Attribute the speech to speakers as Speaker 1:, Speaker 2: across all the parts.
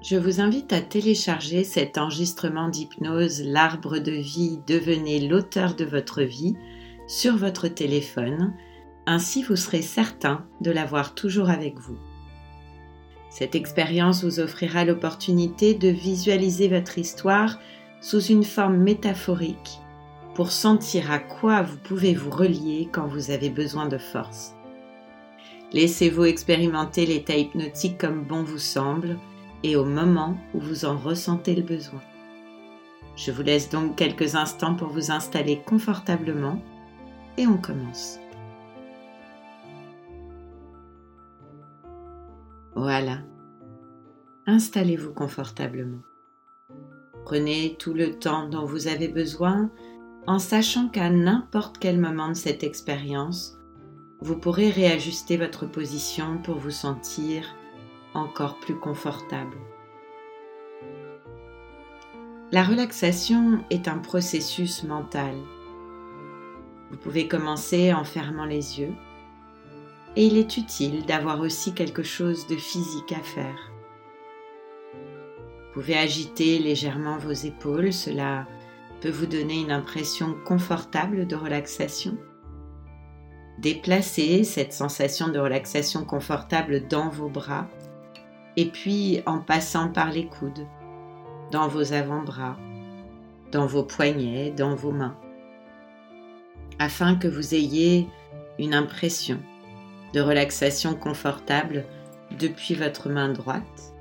Speaker 1: Je vous invite à télécharger cet enregistrement d'hypnose L'arbre de vie, devenez l'auteur de votre vie sur votre téléphone, ainsi vous serez certain de l'avoir toujours avec vous. Cette expérience vous offrira l'opportunité de visualiser votre histoire sous une forme métaphorique pour sentir à quoi vous pouvez vous relier quand vous avez besoin de force. Laissez-vous expérimenter l'état hypnotique comme bon vous semble et au moment où vous en ressentez le besoin. Je vous laisse donc quelques instants pour vous installer confortablement et on commence. Voilà. Installez-vous confortablement. Prenez tout le temps dont vous avez besoin en sachant qu'à n'importe quel moment de cette expérience, vous pourrez réajuster votre position pour vous sentir encore plus confortable. La relaxation est un processus mental. Vous pouvez commencer en fermant les yeux et il est utile d'avoir aussi quelque chose de physique à faire. Vous pouvez agiter légèrement vos épaules, cela peut vous donner une impression confortable de relaxation. Déplacez cette sensation de relaxation confortable dans vos bras et puis en passant par les coudes, dans vos avant-bras, dans vos poignets, dans vos mains, afin que vous ayez une impression de relaxation confortable depuis votre main droite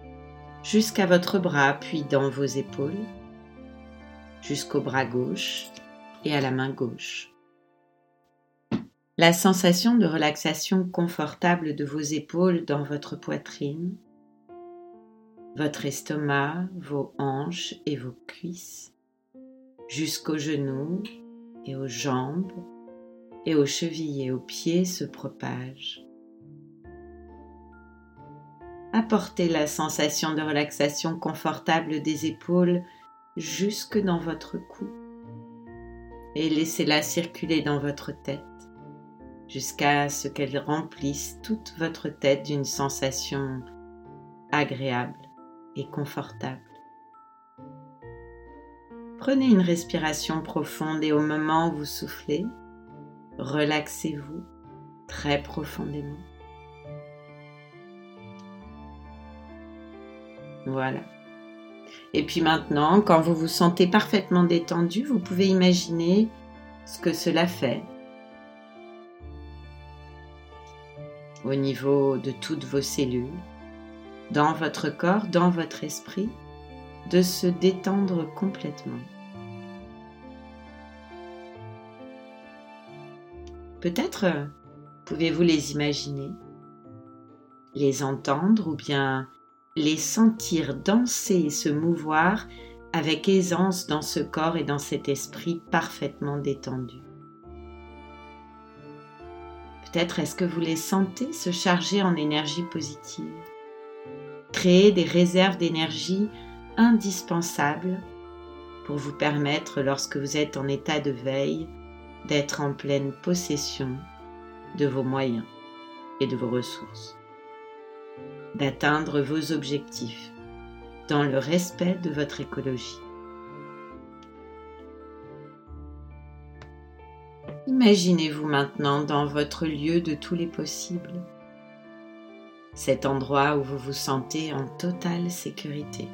Speaker 1: jusqu'à votre bras, puis dans vos épaules, jusqu'au bras gauche et à la main gauche. La sensation de relaxation confortable de vos épaules dans votre poitrine, votre estomac, vos hanches et vos cuisses, jusqu'aux genoux et aux jambes et aux chevilles et aux pieds se propage. Apportez la sensation de relaxation confortable des épaules jusque dans votre cou et laissez-la circuler dans votre tête jusqu'à ce qu'elle remplisse toute votre tête d'une sensation agréable confortable. Prenez une respiration profonde et au moment où vous soufflez, relaxez-vous très profondément. Voilà. Et puis maintenant, quand vous vous sentez parfaitement détendu, vous pouvez imaginer ce que cela fait au niveau de toutes vos cellules, dans votre corps, dans votre esprit, de se détendre complètement. Peut-être pouvez-vous les imaginer, les entendre ou bien les sentir danser et se mouvoir avec aisance dans ce corps et dans cet esprit parfaitement détendu. Peut-être est-ce que vous les sentez se charger en énergie positive créer des réserves d'énergie indispensables pour vous permettre, lorsque vous êtes en état de veille, d'être en pleine possession de vos moyens et de vos ressources, d'atteindre vos objectifs dans le respect de votre écologie. Imaginez-vous maintenant dans votre lieu de tous les possibles cet endroit où vous vous sentez en totale sécurité.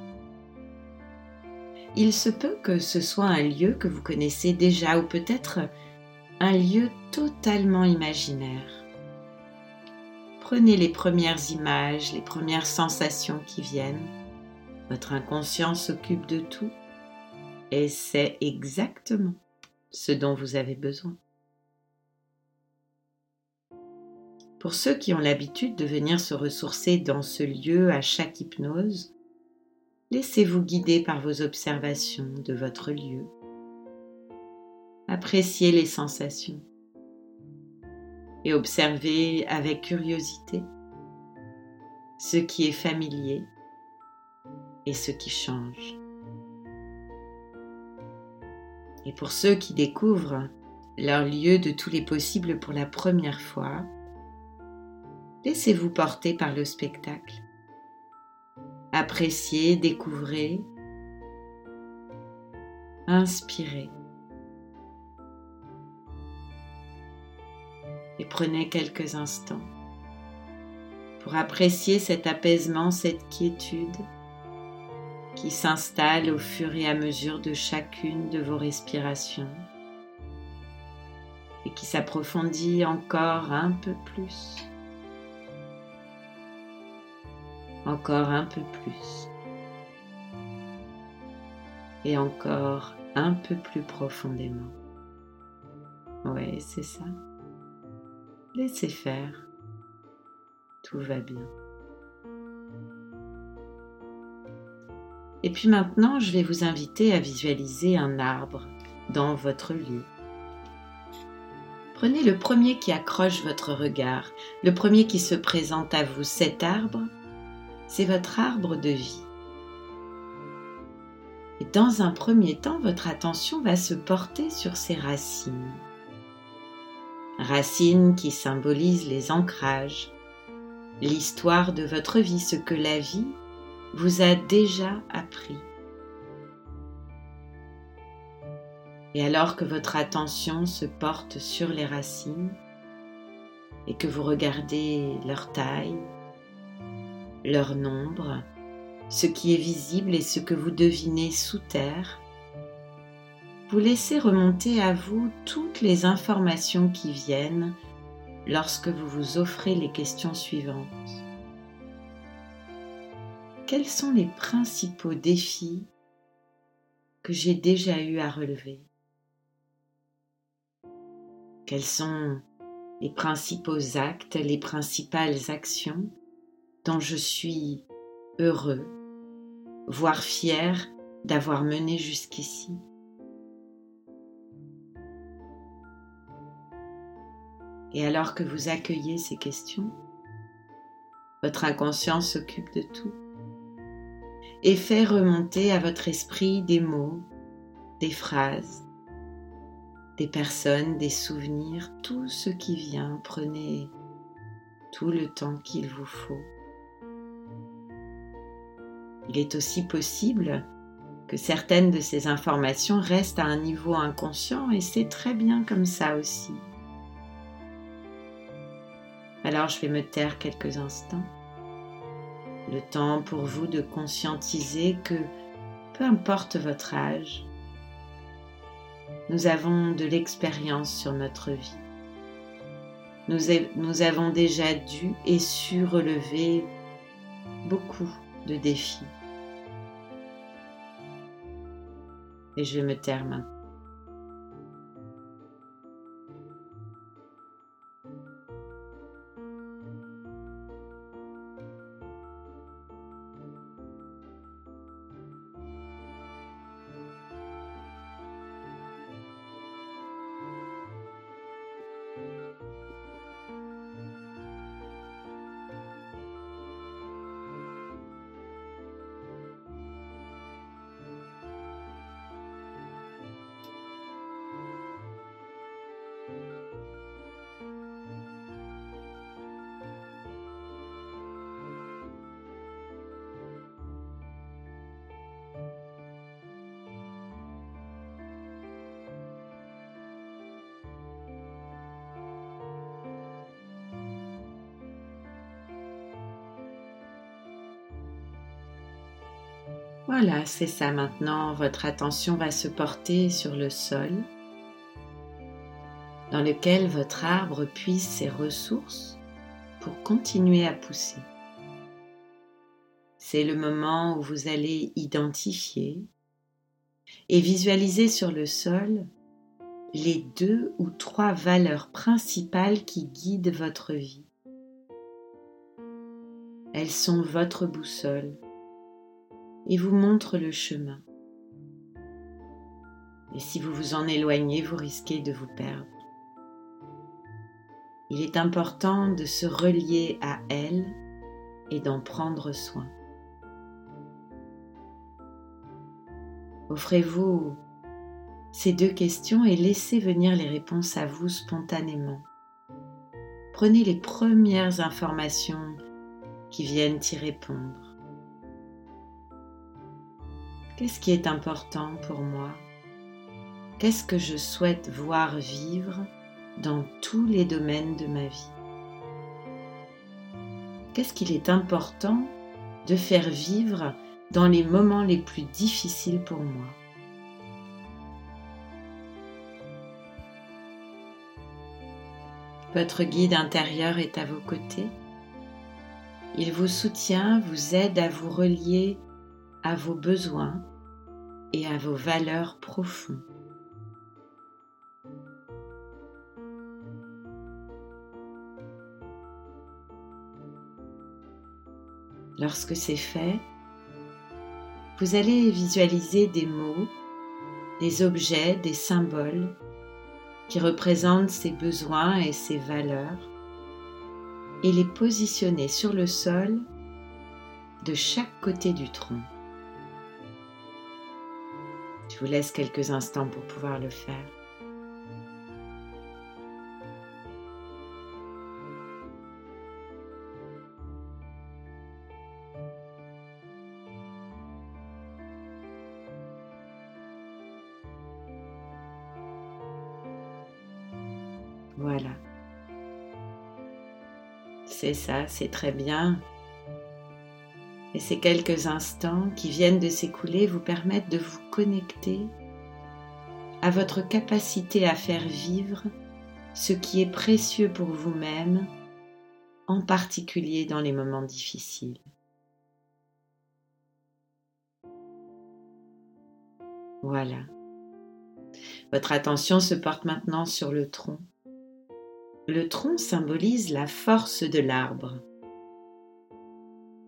Speaker 1: Il se peut que ce soit un lieu que vous connaissez déjà ou peut-être un lieu totalement imaginaire. Prenez les premières images, les premières sensations qui viennent. Votre inconscient s'occupe de tout et c'est exactement ce dont vous avez besoin. Pour ceux qui ont l'habitude de venir se ressourcer dans ce lieu à chaque hypnose, Laissez-vous guider par vos observations de votre lieu. Appréciez les sensations et observez avec curiosité ce qui est familier et ce qui change. Et pour ceux qui découvrent leur lieu de tous les possibles pour la première fois, laissez-vous porter par le spectacle. Appréciez, découvrez, inspirez. Et prenez quelques instants pour apprécier cet apaisement, cette quiétude qui s'installe au fur et à mesure de chacune de vos respirations et qui s'approfondit encore un peu plus. Encore un peu plus. Et encore un peu plus profondément. Oui, c'est ça. Laissez faire. Tout va bien. Et puis maintenant, je vais vous inviter à visualiser un arbre dans votre lieu. Prenez le premier qui accroche votre regard, le premier qui se présente à vous. Cet arbre, c'est votre arbre de vie. Et dans un premier temps, votre attention va se porter sur ses racines. Racines qui symbolisent les ancrages, l'histoire de votre vie, ce que la vie vous a déjà appris. Et alors que votre attention se porte sur les racines et que vous regardez leur taille, leur nombre, ce qui est visible et ce que vous devinez sous terre, vous laissez remonter à vous toutes les informations qui viennent lorsque vous vous offrez les questions suivantes. Quels sont les principaux défis que j'ai déjà eu à relever? Quels sont les principaux actes, les principales actions? Dont je suis heureux, voire fier d'avoir mené jusqu'ici Et alors que vous accueillez ces questions, votre inconscient s'occupe de tout et fait remonter à votre esprit des mots, des phrases, des personnes, des souvenirs, tout ce qui vient. Prenez tout le temps qu'il vous faut. Il est aussi possible que certaines de ces informations restent à un niveau inconscient et c'est très bien comme ça aussi. Alors je vais me taire quelques instants. Le temps pour vous de conscientiser que peu importe votre âge, nous avons de l'expérience sur notre vie. Nous, avons déjà dû et su relever beaucoup de défis. Et je vais me taire Voilà, c'est ça maintenant. Votre attention va se porter sur le sol dans lequel votre arbre puise ses ressources pour continuer à pousser. C'est le moment où vous allez identifier et visualiser sur le sol les deux ou trois valeurs principales qui guident votre vie. Elles sont votre boussole et vous montre le chemin. Et si vous vous en éloignez, vous risquez de vous perdre. Il est important de se relier à elle et d'en prendre soin. Offrez-vous ces deux questions et laissez venir les réponses à vous spontanément. Prenez les premières informations qui viennent y répondre. Qu'est-ce qui est important pour moi? Qu'est-ce que je souhaite voir vivre dans tous les domaines de ma vie? Qu'est-ce qu'il est important de faire vivre dans les moments les plus difficiles pour moi? Votre guide intérieur est à vos côtés. Il vous soutient, vous aide à vous relier à vos besoins et à vos valeurs profondes. Lorsque c'est fait, vous allez visualiser des mots, des objets, des symboles qui représentent ces besoins et ces valeurs et les positionner sur le sol de chaque côté du tronc. Je vous laisse quelques instants pour pouvoir le faire. Voilà. C'est ça, c'est très bien. Et ces quelques instants qui viennent de s'écouler vous permettent de vous connecter à votre capacité à faire vivre ce qui est précieux pour vous-même, en particulier dans les moments difficiles. Voilà. Votre attention se porte maintenant sur le tronc. Le tronc symbolise la force de l'arbre.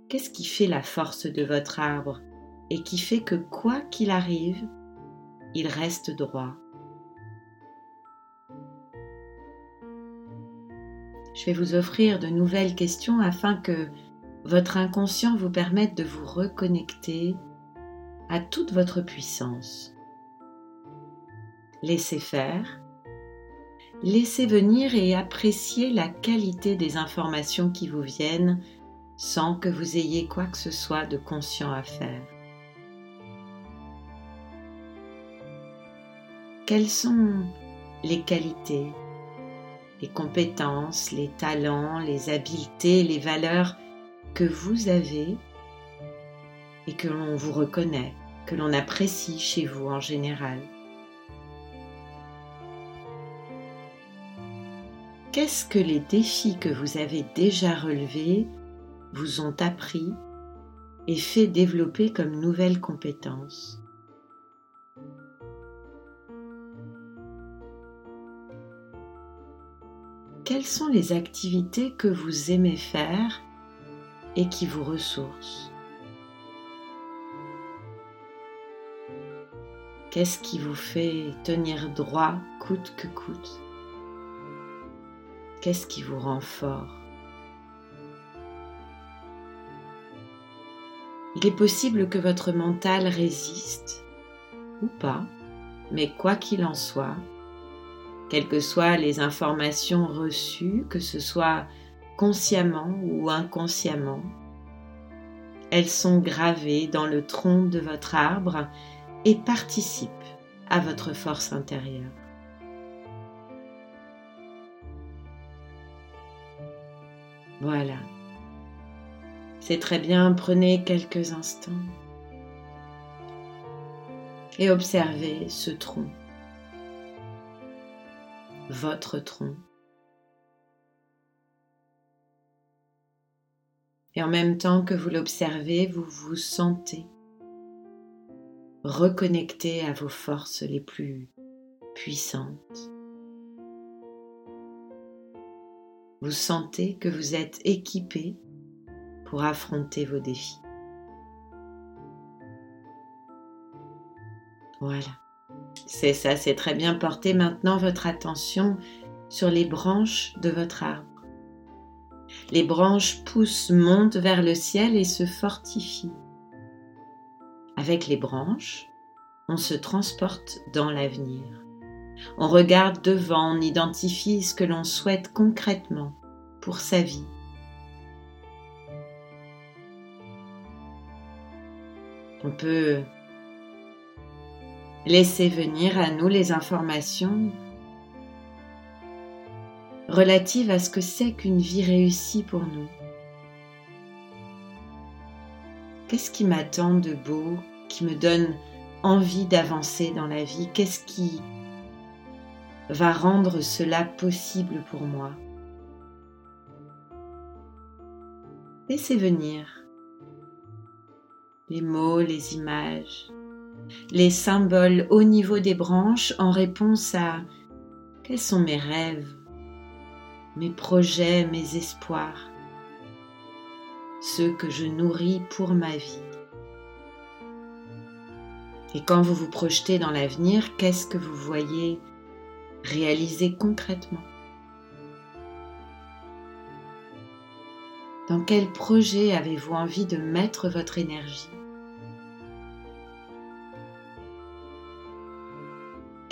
Speaker 1: Qu'est-ce qui fait la force de votre arbre et qui fait que quoi qu'il arrive, il reste droit? Je vais vous offrir de nouvelles questions afin que votre inconscient vous permette de vous reconnecter à toute votre puissance. Laissez faire laissez venir et appréciez la qualité des informations qui vous viennent sans que vous ayez quoi que ce soit de conscient à faire. Quelles sont les qualités, les compétences, les talents, les habiletés, les valeurs que vous avez et que l'on vous reconnaît, que l'on apprécie chez vous en général? Qu'est-ce que les défis que vous avez déjà relevés vous ont appris et fait développer comme nouvelles compétences. Quelles sont les activités que vous aimez faire et qui vous ressourcent? Qu'est-ce qui vous fait tenir droit coûte que coûte? Qu'est-ce qui vous rend fort? Il est possible que votre mental résiste ou pas, mais quoi qu'il en soit, quelles que soient les informations reçues, que ce soit consciemment ou inconsciemment, elles sont gravées dans le tronc de votre arbre et participent à votre force intérieure. Voilà. C'est très bien, prenez quelques instants et observez ce tronc, votre tronc. Et en même temps que vous l'observez, vous vous sentez reconnecté à vos forces les plus puissantes. vous sentez que vous êtes équipé affronter vos défis. Voilà. C'est ça, c'est très bien. Portez maintenant votre attention sur les branches de votre arbre. Les branches poussent, montent vers le ciel et se fortifient. Avec les branches, on se transporte dans l'avenir. On regarde devant, on identifie ce que l'on souhaite concrètement pour sa vie. On peut laisser venir à nous les informations relatives à ce que c'est qu'une vie réussie pour nous. Qu'est-ce qui m'attend de beau, qui me donne envie d'avancer dans la vie? Qu'est-ce qui va rendre cela possible pour moi? Laissez venir les mots, les images, les symboles au niveau des branches en réponse à quels sont mes rêves, mes projets, mes espoirs, ceux que je nourris pour ma vie. Et quand vous vous projetez dans l'avenir, qu'est-ce que vous voyez réaliser concrètement? Dans quel projet avez-vous envie de mettre votre énergie?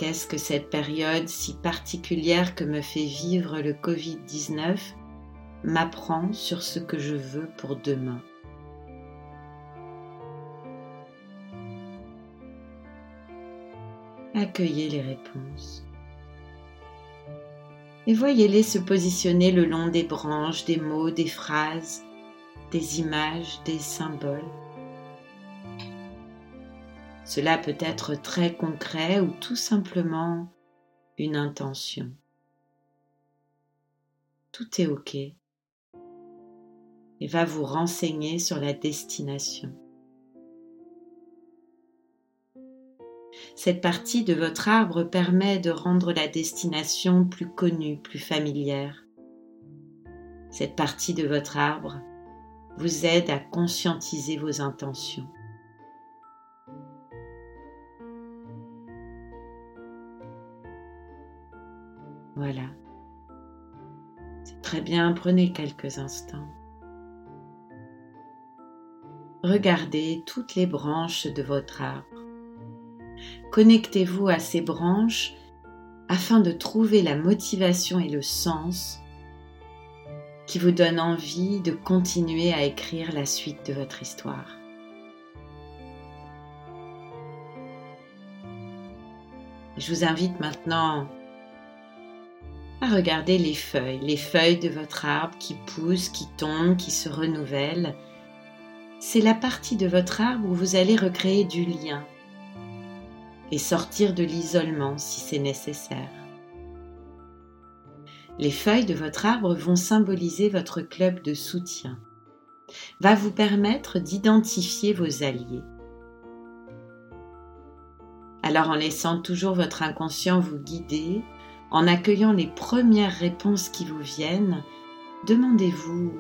Speaker 1: Qu'est-ce que cette période si particulière que me fait vivre le Covid-19 m'apprend sur ce que je veux pour demain Accueillez les réponses et voyez-les se positionner le long des branches, des mots, des phrases, des images, des symboles. Cela peut être très concret ou tout simplement une intention. Tout est OK et va vous renseigner sur la destination. Cette partie de votre arbre permet de rendre la destination plus connue, plus familière. Cette partie de votre arbre vous aide à conscientiser vos intentions. Voilà. C'est très bien, prenez quelques instants. Regardez toutes les branches de votre arbre. Connectez-vous à ces branches afin de trouver la motivation et le sens qui vous donnent envie de continuer à écrire la suite de votre histoire. Je vous invite maintenant à regarder les feuilles, les feuilles de votre arbre qui poussent, qui tombent, qui se renouvellent. C'est la partie de votre arbre où vous allez recréer du lien, et sortir de l'isolement si c'est nécessaire. Les feuilles de votre arbre vont symboliser votre club de soutien, va vous permettre d'identifier vos alliés. Alors en laissant toujours votre inconscient vous guider, en accueillant les premières réponses qui vous viennent, demandez-vous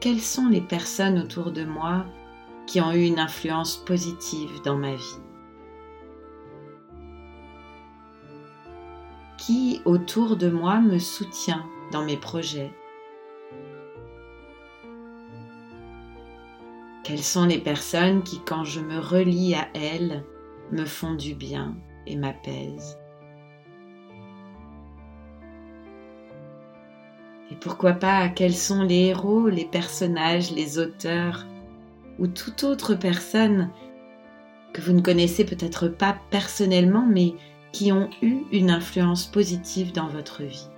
Speaker 1: quelles sont les personnes autour de moi qui ont eu une influence positive dans ma vie? Qui autour de moi me soutient dans mes projets? Quelles sont les personnes qui, quand je me relie à elles, me font du bien et m'apaisent? Et pourquoi pas quels sont les héros, les personnages, les auteurs ou toute autre personne que vous ne connaissez peut-être pas personnellement mais qui ont eu une influence positive dans votre vie?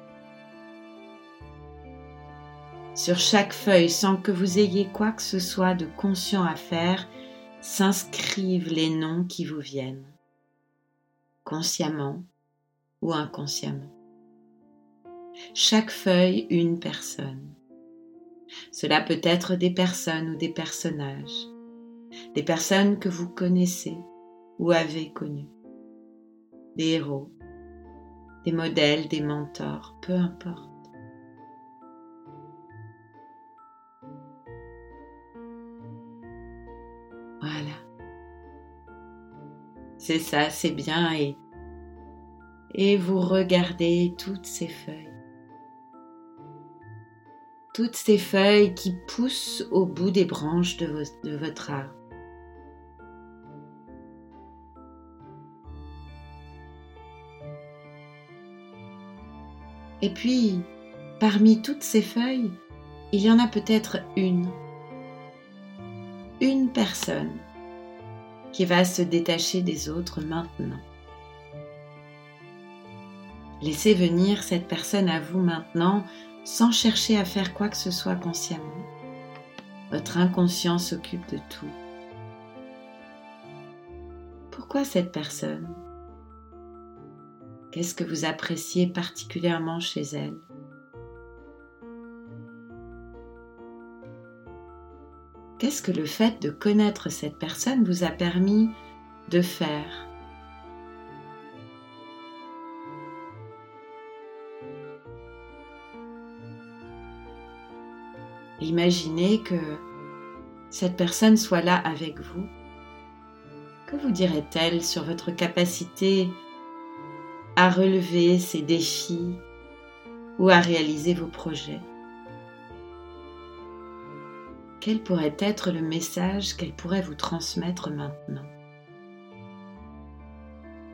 Speaker 1: Sur chaque feuille, sans que vous ayez quoi que ce soit de conscient à faire, s'inscrivent les noms qui vous viennent, consciemment ou inconsciemment. Chaque feuille, une personne. Cela peut être des personnes ou des personnages, des personnes que vous connaissez ou avez connues des héros, des modèles, des mentors, peu importe. Voilà. C'est ça, c'est bien. Et, et vous regardez toutes ces feuilles. Toutes ces feuilles qui poussent au bout des branches de, votre arbre. Et puis, parmi toutes ces feuilles, il y en a peut-être une, une personne qui va se détacher des autres maintenant. Laissez venir cette personne à vous maintenant sans chercher à faire quoi que ce soit consciemment. Votre inconscient s'occupe de tout. Pourquoi cette personne? Qu'est-ce que vous appréciez particulièrement chez elle? Qu'est-ce que le fait de connaître cette personne vous a permis de faire? Imaginez que cette personne soit là avec vous. Que vous dirait-elle sur votre capacité à relever ces défis ou à réaliser vos projets? Quel pourrait être le message qu'elle pourrait vous transmettre maintenant?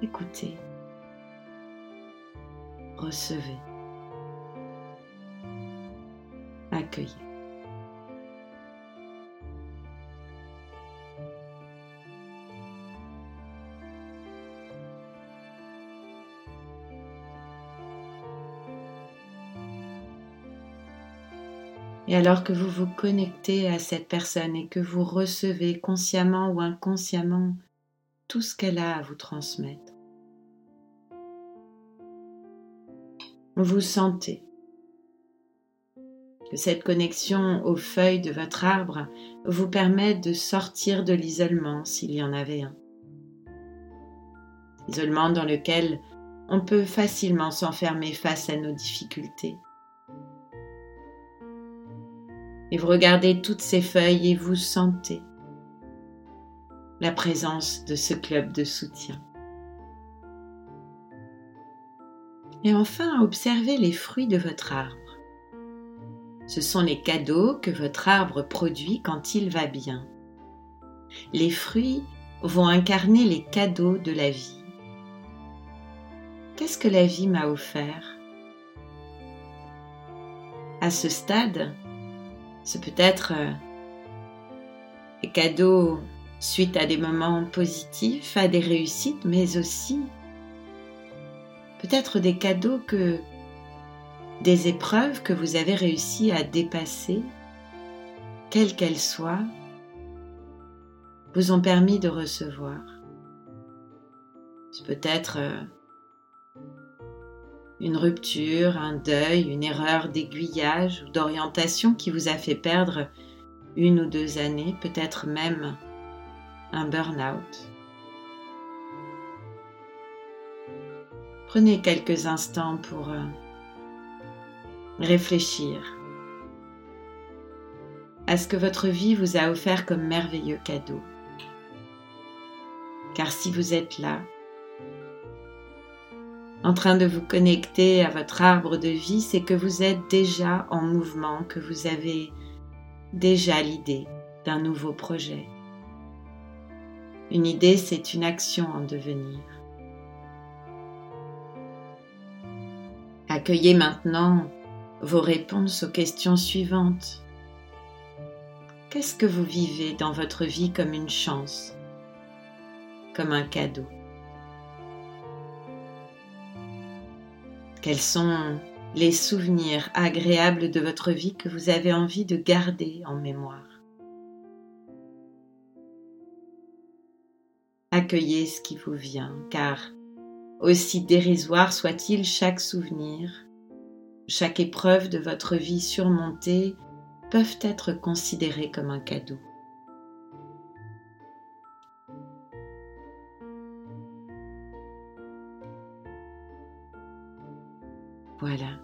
Speaker 1: Écoutez, recevez, accueillez. Et alors que vous vous connectez à cette personne et que vous recevez consciemment ou inconsciemment tout ce qu'elle a à vous transmettre, vous sentez que cette connexion aux feuilles de votre arbre vous permet de sortir de l'isolement s'il y en avait un. Isolement dans lequel on peut facilement s'enfermer face à nos difficultés et vous regardez toutes ces feuilles et vous sentez la présence de ce club de soutien. Et enfin, observez les fruits de votre arbre. Ce sont les cadeaux que votre arbre produit quand il va bien. Les fruits vont incarner les cadeaux de la vie. Qu'est-ce que la vie m'a offert? À ce stade, c'est peut-être euh, des cadeaux suite à des moments positifs, à des réussites, mais aussi peut-être des cadeaux que des épreuves que vous avez réussi à dépasser, quelles qu'elles soient, vous ont permis de recevoir. C'est peut-être euh, une rupture, un deuil, une erreur d'aiguillage ou d'orientation qui vous a fait perdre une ou deux années, peut-être même un burn-out. Prenez quelques instants pour euh, réfléchir à ce que votre vie vous a offert comme merveilleux cadeau. Car si vous êtes là, en train de vous connecter à votre arbre de vie, c'est que vous êtes déjà en mouvement, que vous avez déjà l'idée d'un nouveau projet. Une idée, c'est une action en devenir. Accueillez maintenant vos réponses aux questions suivantes. Qu'est-ce que vous vivez dans votre vie comme une chance, comme un cadeau? Quels sont les souvenirs agréables de votre vie que vous avez envie de garder en mémoire? Accueillez ce qui vous vient, car aussi dérisoire soit-il chaque souvenir, chaque épreuve de votre vie surmontée peuvent être considérés comme un cadeau. Voilà.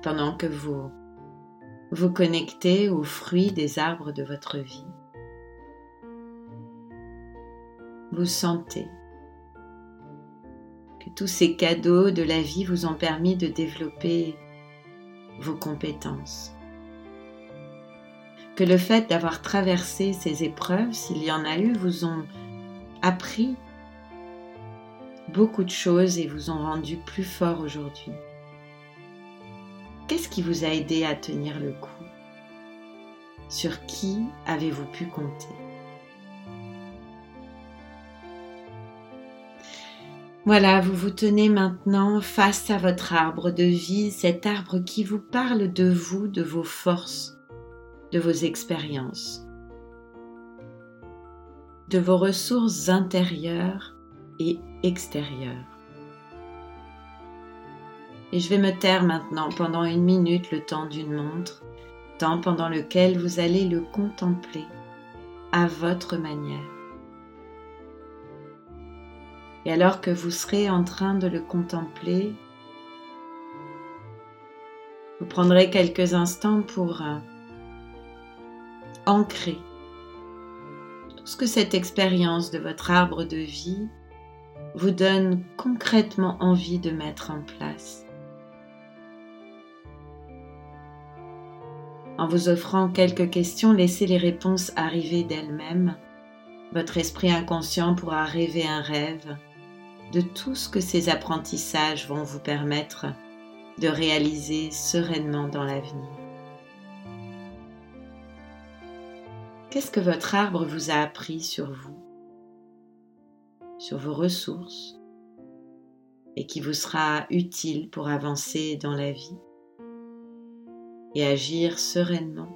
Speaker 1: Pendant que vous vous connectez aux fruits des arbres de votre vie, vous sentez que tous ces cadeaux de la vie vous ont permis de développer vos compétences. Que le fait d'avoir traversé ces épreuves, s'il y en a eu, vous ont appris beaucoup de choses et vous ont rendu plus fort aujourd'hui. Qu'est-ce qui vous a aidé à tenir le coup? Sur qui avez-vous pu compter? Voilà, vous vous tenez maintenant face à votre arbre de vie, cet arbre qui vous parle de vous, de vos forces, de vos expériences, de vos ressources intérieures et extérieures. Et je vais me taire maintenant pendant une minute le temps d'une montre, temps pendant lequel vous allez le contempler à votre manière. Et alors que vous serez en train de le contempler, vous prendrez quelques instants pour euh, ancrer tout ce que cette expérience de votre arbre de vie vous donne concrètement envie de mettre en place. En vous offrant quelques questions, laissez les réponses arriver d'elles-mêmes. Votre esprit inconscient pourra rêver un rêve de tout ce que ces apprentissages vont vous permettre de réaliser sereinement dans l'avenir. Qu'est-ce que votre arbre vous a appris sur vous, sur vos ressources, et qui vous sera utile pour avancer dans la vie et agir sereinement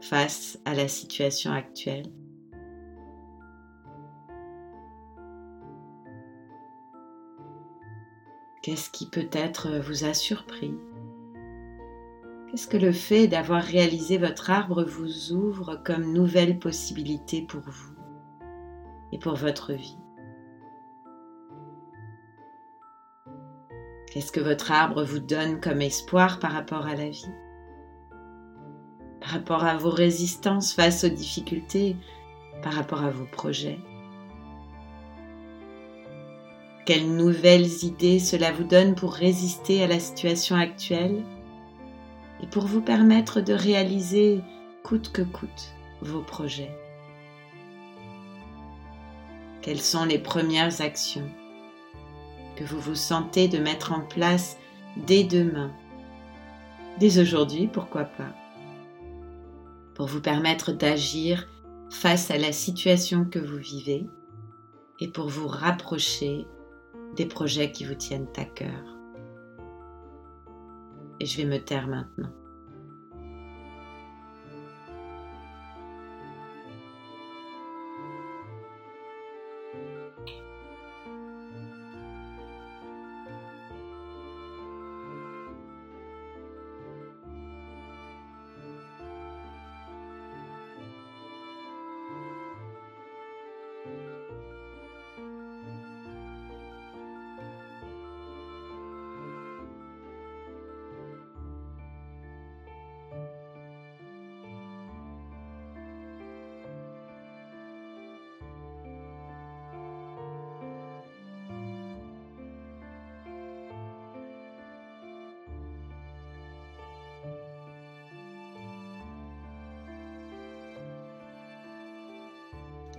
Speaker 1: face à la situation actuelle. Qu'est-ce qui peut-être vous a surpris? Qu'est-ce que le fait d'avoir réalisé votre arbre vous ouvre comme nouvelle possibilité pour vous et pour votre vie? Qu'est-ce que votre arbre vous donne comme espoir par rapport à la vie? Par rapport à vos résistances face aux difficultés? Par rapport à vos projets? Quelles nouvelles idées cela vous donne pour résister à la situation actuelle? Et pour vous permettre de réaliser coûte que coûte vos projets? Quelles sont les premières actions? Que vous vous sentez de mettre en place dès demain, dès aujourd'hui, pourquoi pas, pour vous permettre d'agir face à la situation que vous vivez et pour vous rapprocher des projets qui vous tiennent à cœur. Et je vais me taire maintenant.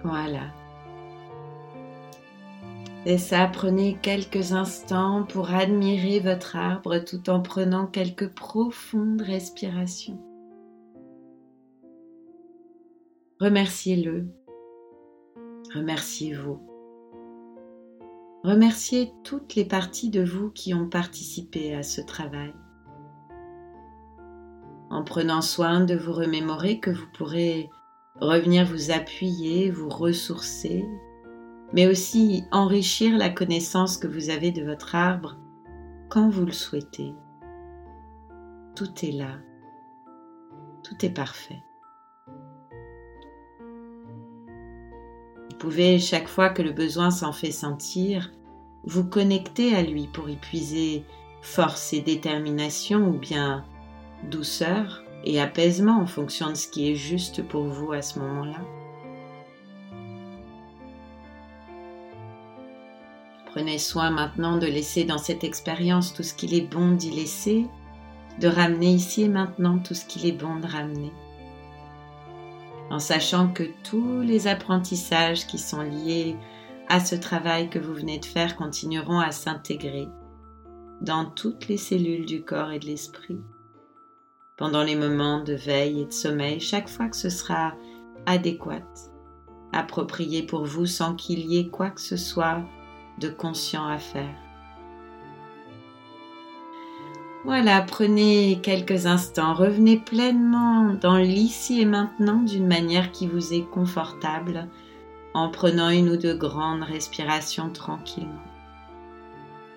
Speaker 1: Voilà. Et ça, prenez quelques instants pour admirer votre arbre tout en prenant quelques profondes respirations. Remerciez-le. Remerciez-vous. Remerciez toutes les parties de vous qui ont participé à ce travail. En prenant soin de vous remémorer que vous pourrez revenir vous appuyer, vous ressourcer, mais aussi enrichir la connaissance que vous avez de votre arbre quand vous le souhaitez. Tout est là, tout est parfait. Vous pouvez, chaque fois que le besoin s'en fait sentir, vous connecter à lui pour y puiser force et détermination ou bien douceur et apaisement en fonction de ce qui est juste pour vous à ce moment-là. Prenez soin maintenant de laisser dans cette expérience tout ce qu'il est bon d'y laisser, de ramener ici et maintenant tout ce qu'il est bon de ramener. En sachant que tous les apprentissages qui sont liés à ce travail que vous venez de faire continueront à s'intégrer dans toutes les cellules du corps et de l'esprit. Pendant les moments de veille et de sommeil, chaque fois que ce sera adéquat, approprié pour vous sans qu'il y ait quoi que ce soit de conscient à faire. Voilà, prenez quelques instants, revenez pleinement dans l'ici et maintenant d'une manière qui vous est confortable en prenant une ou deux grandes respirations tranquillement.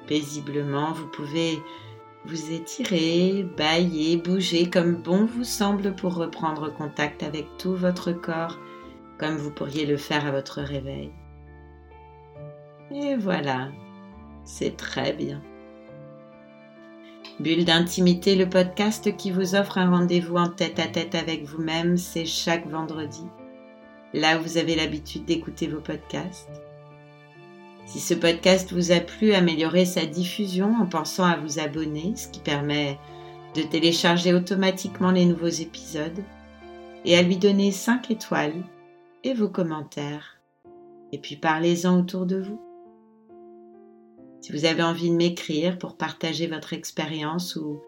Speaker 1: Paisiblement, vous pouvez vous étirer, bailler, bouger comme bon vous semble pour reprendre contact avec tout votre corps, comme vous pourriez le faire à votre réveil. Et voilà, c'est très bien. Bulle d'intimité, le podcast qui vous offre un rendez-vous en tête à tête avec vous-même, c'est chaque vendredi. Là où vous avez l'habitude d'écouter vos podcasts. Si ce podcast vous a plu, améliorez sa diffusion en pensant à vous abonner, ce qui permet de télécharger automatiquement les nouveaux épisodes, et à lui donner 5 étoiles et vos commentaires. Et puis parlez-en autour de vous. Si vous avez envie de m'écrire pour partager votre expérience ou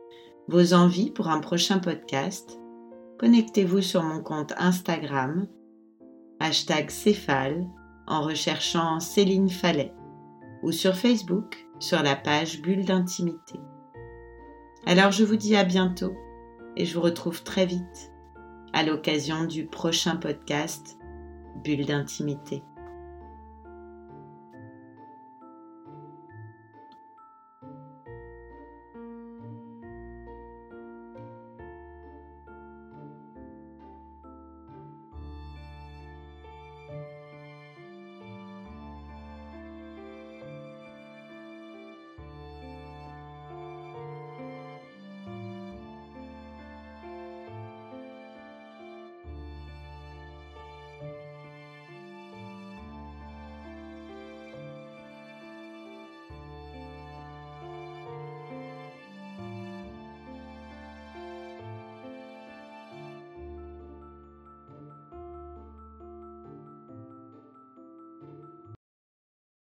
Speaker 1: vos envies pour un prochain podcast, connectez-vous sur mon compte Instagram, hashtag Céphale, en recherchant Céline Fallet ou sur Facebook sur la page Bulle d'intimité. Alors je vous dis à bientôt et je vous retrouve très vite à l'occasion du prochain podcast Bulle d'intimité.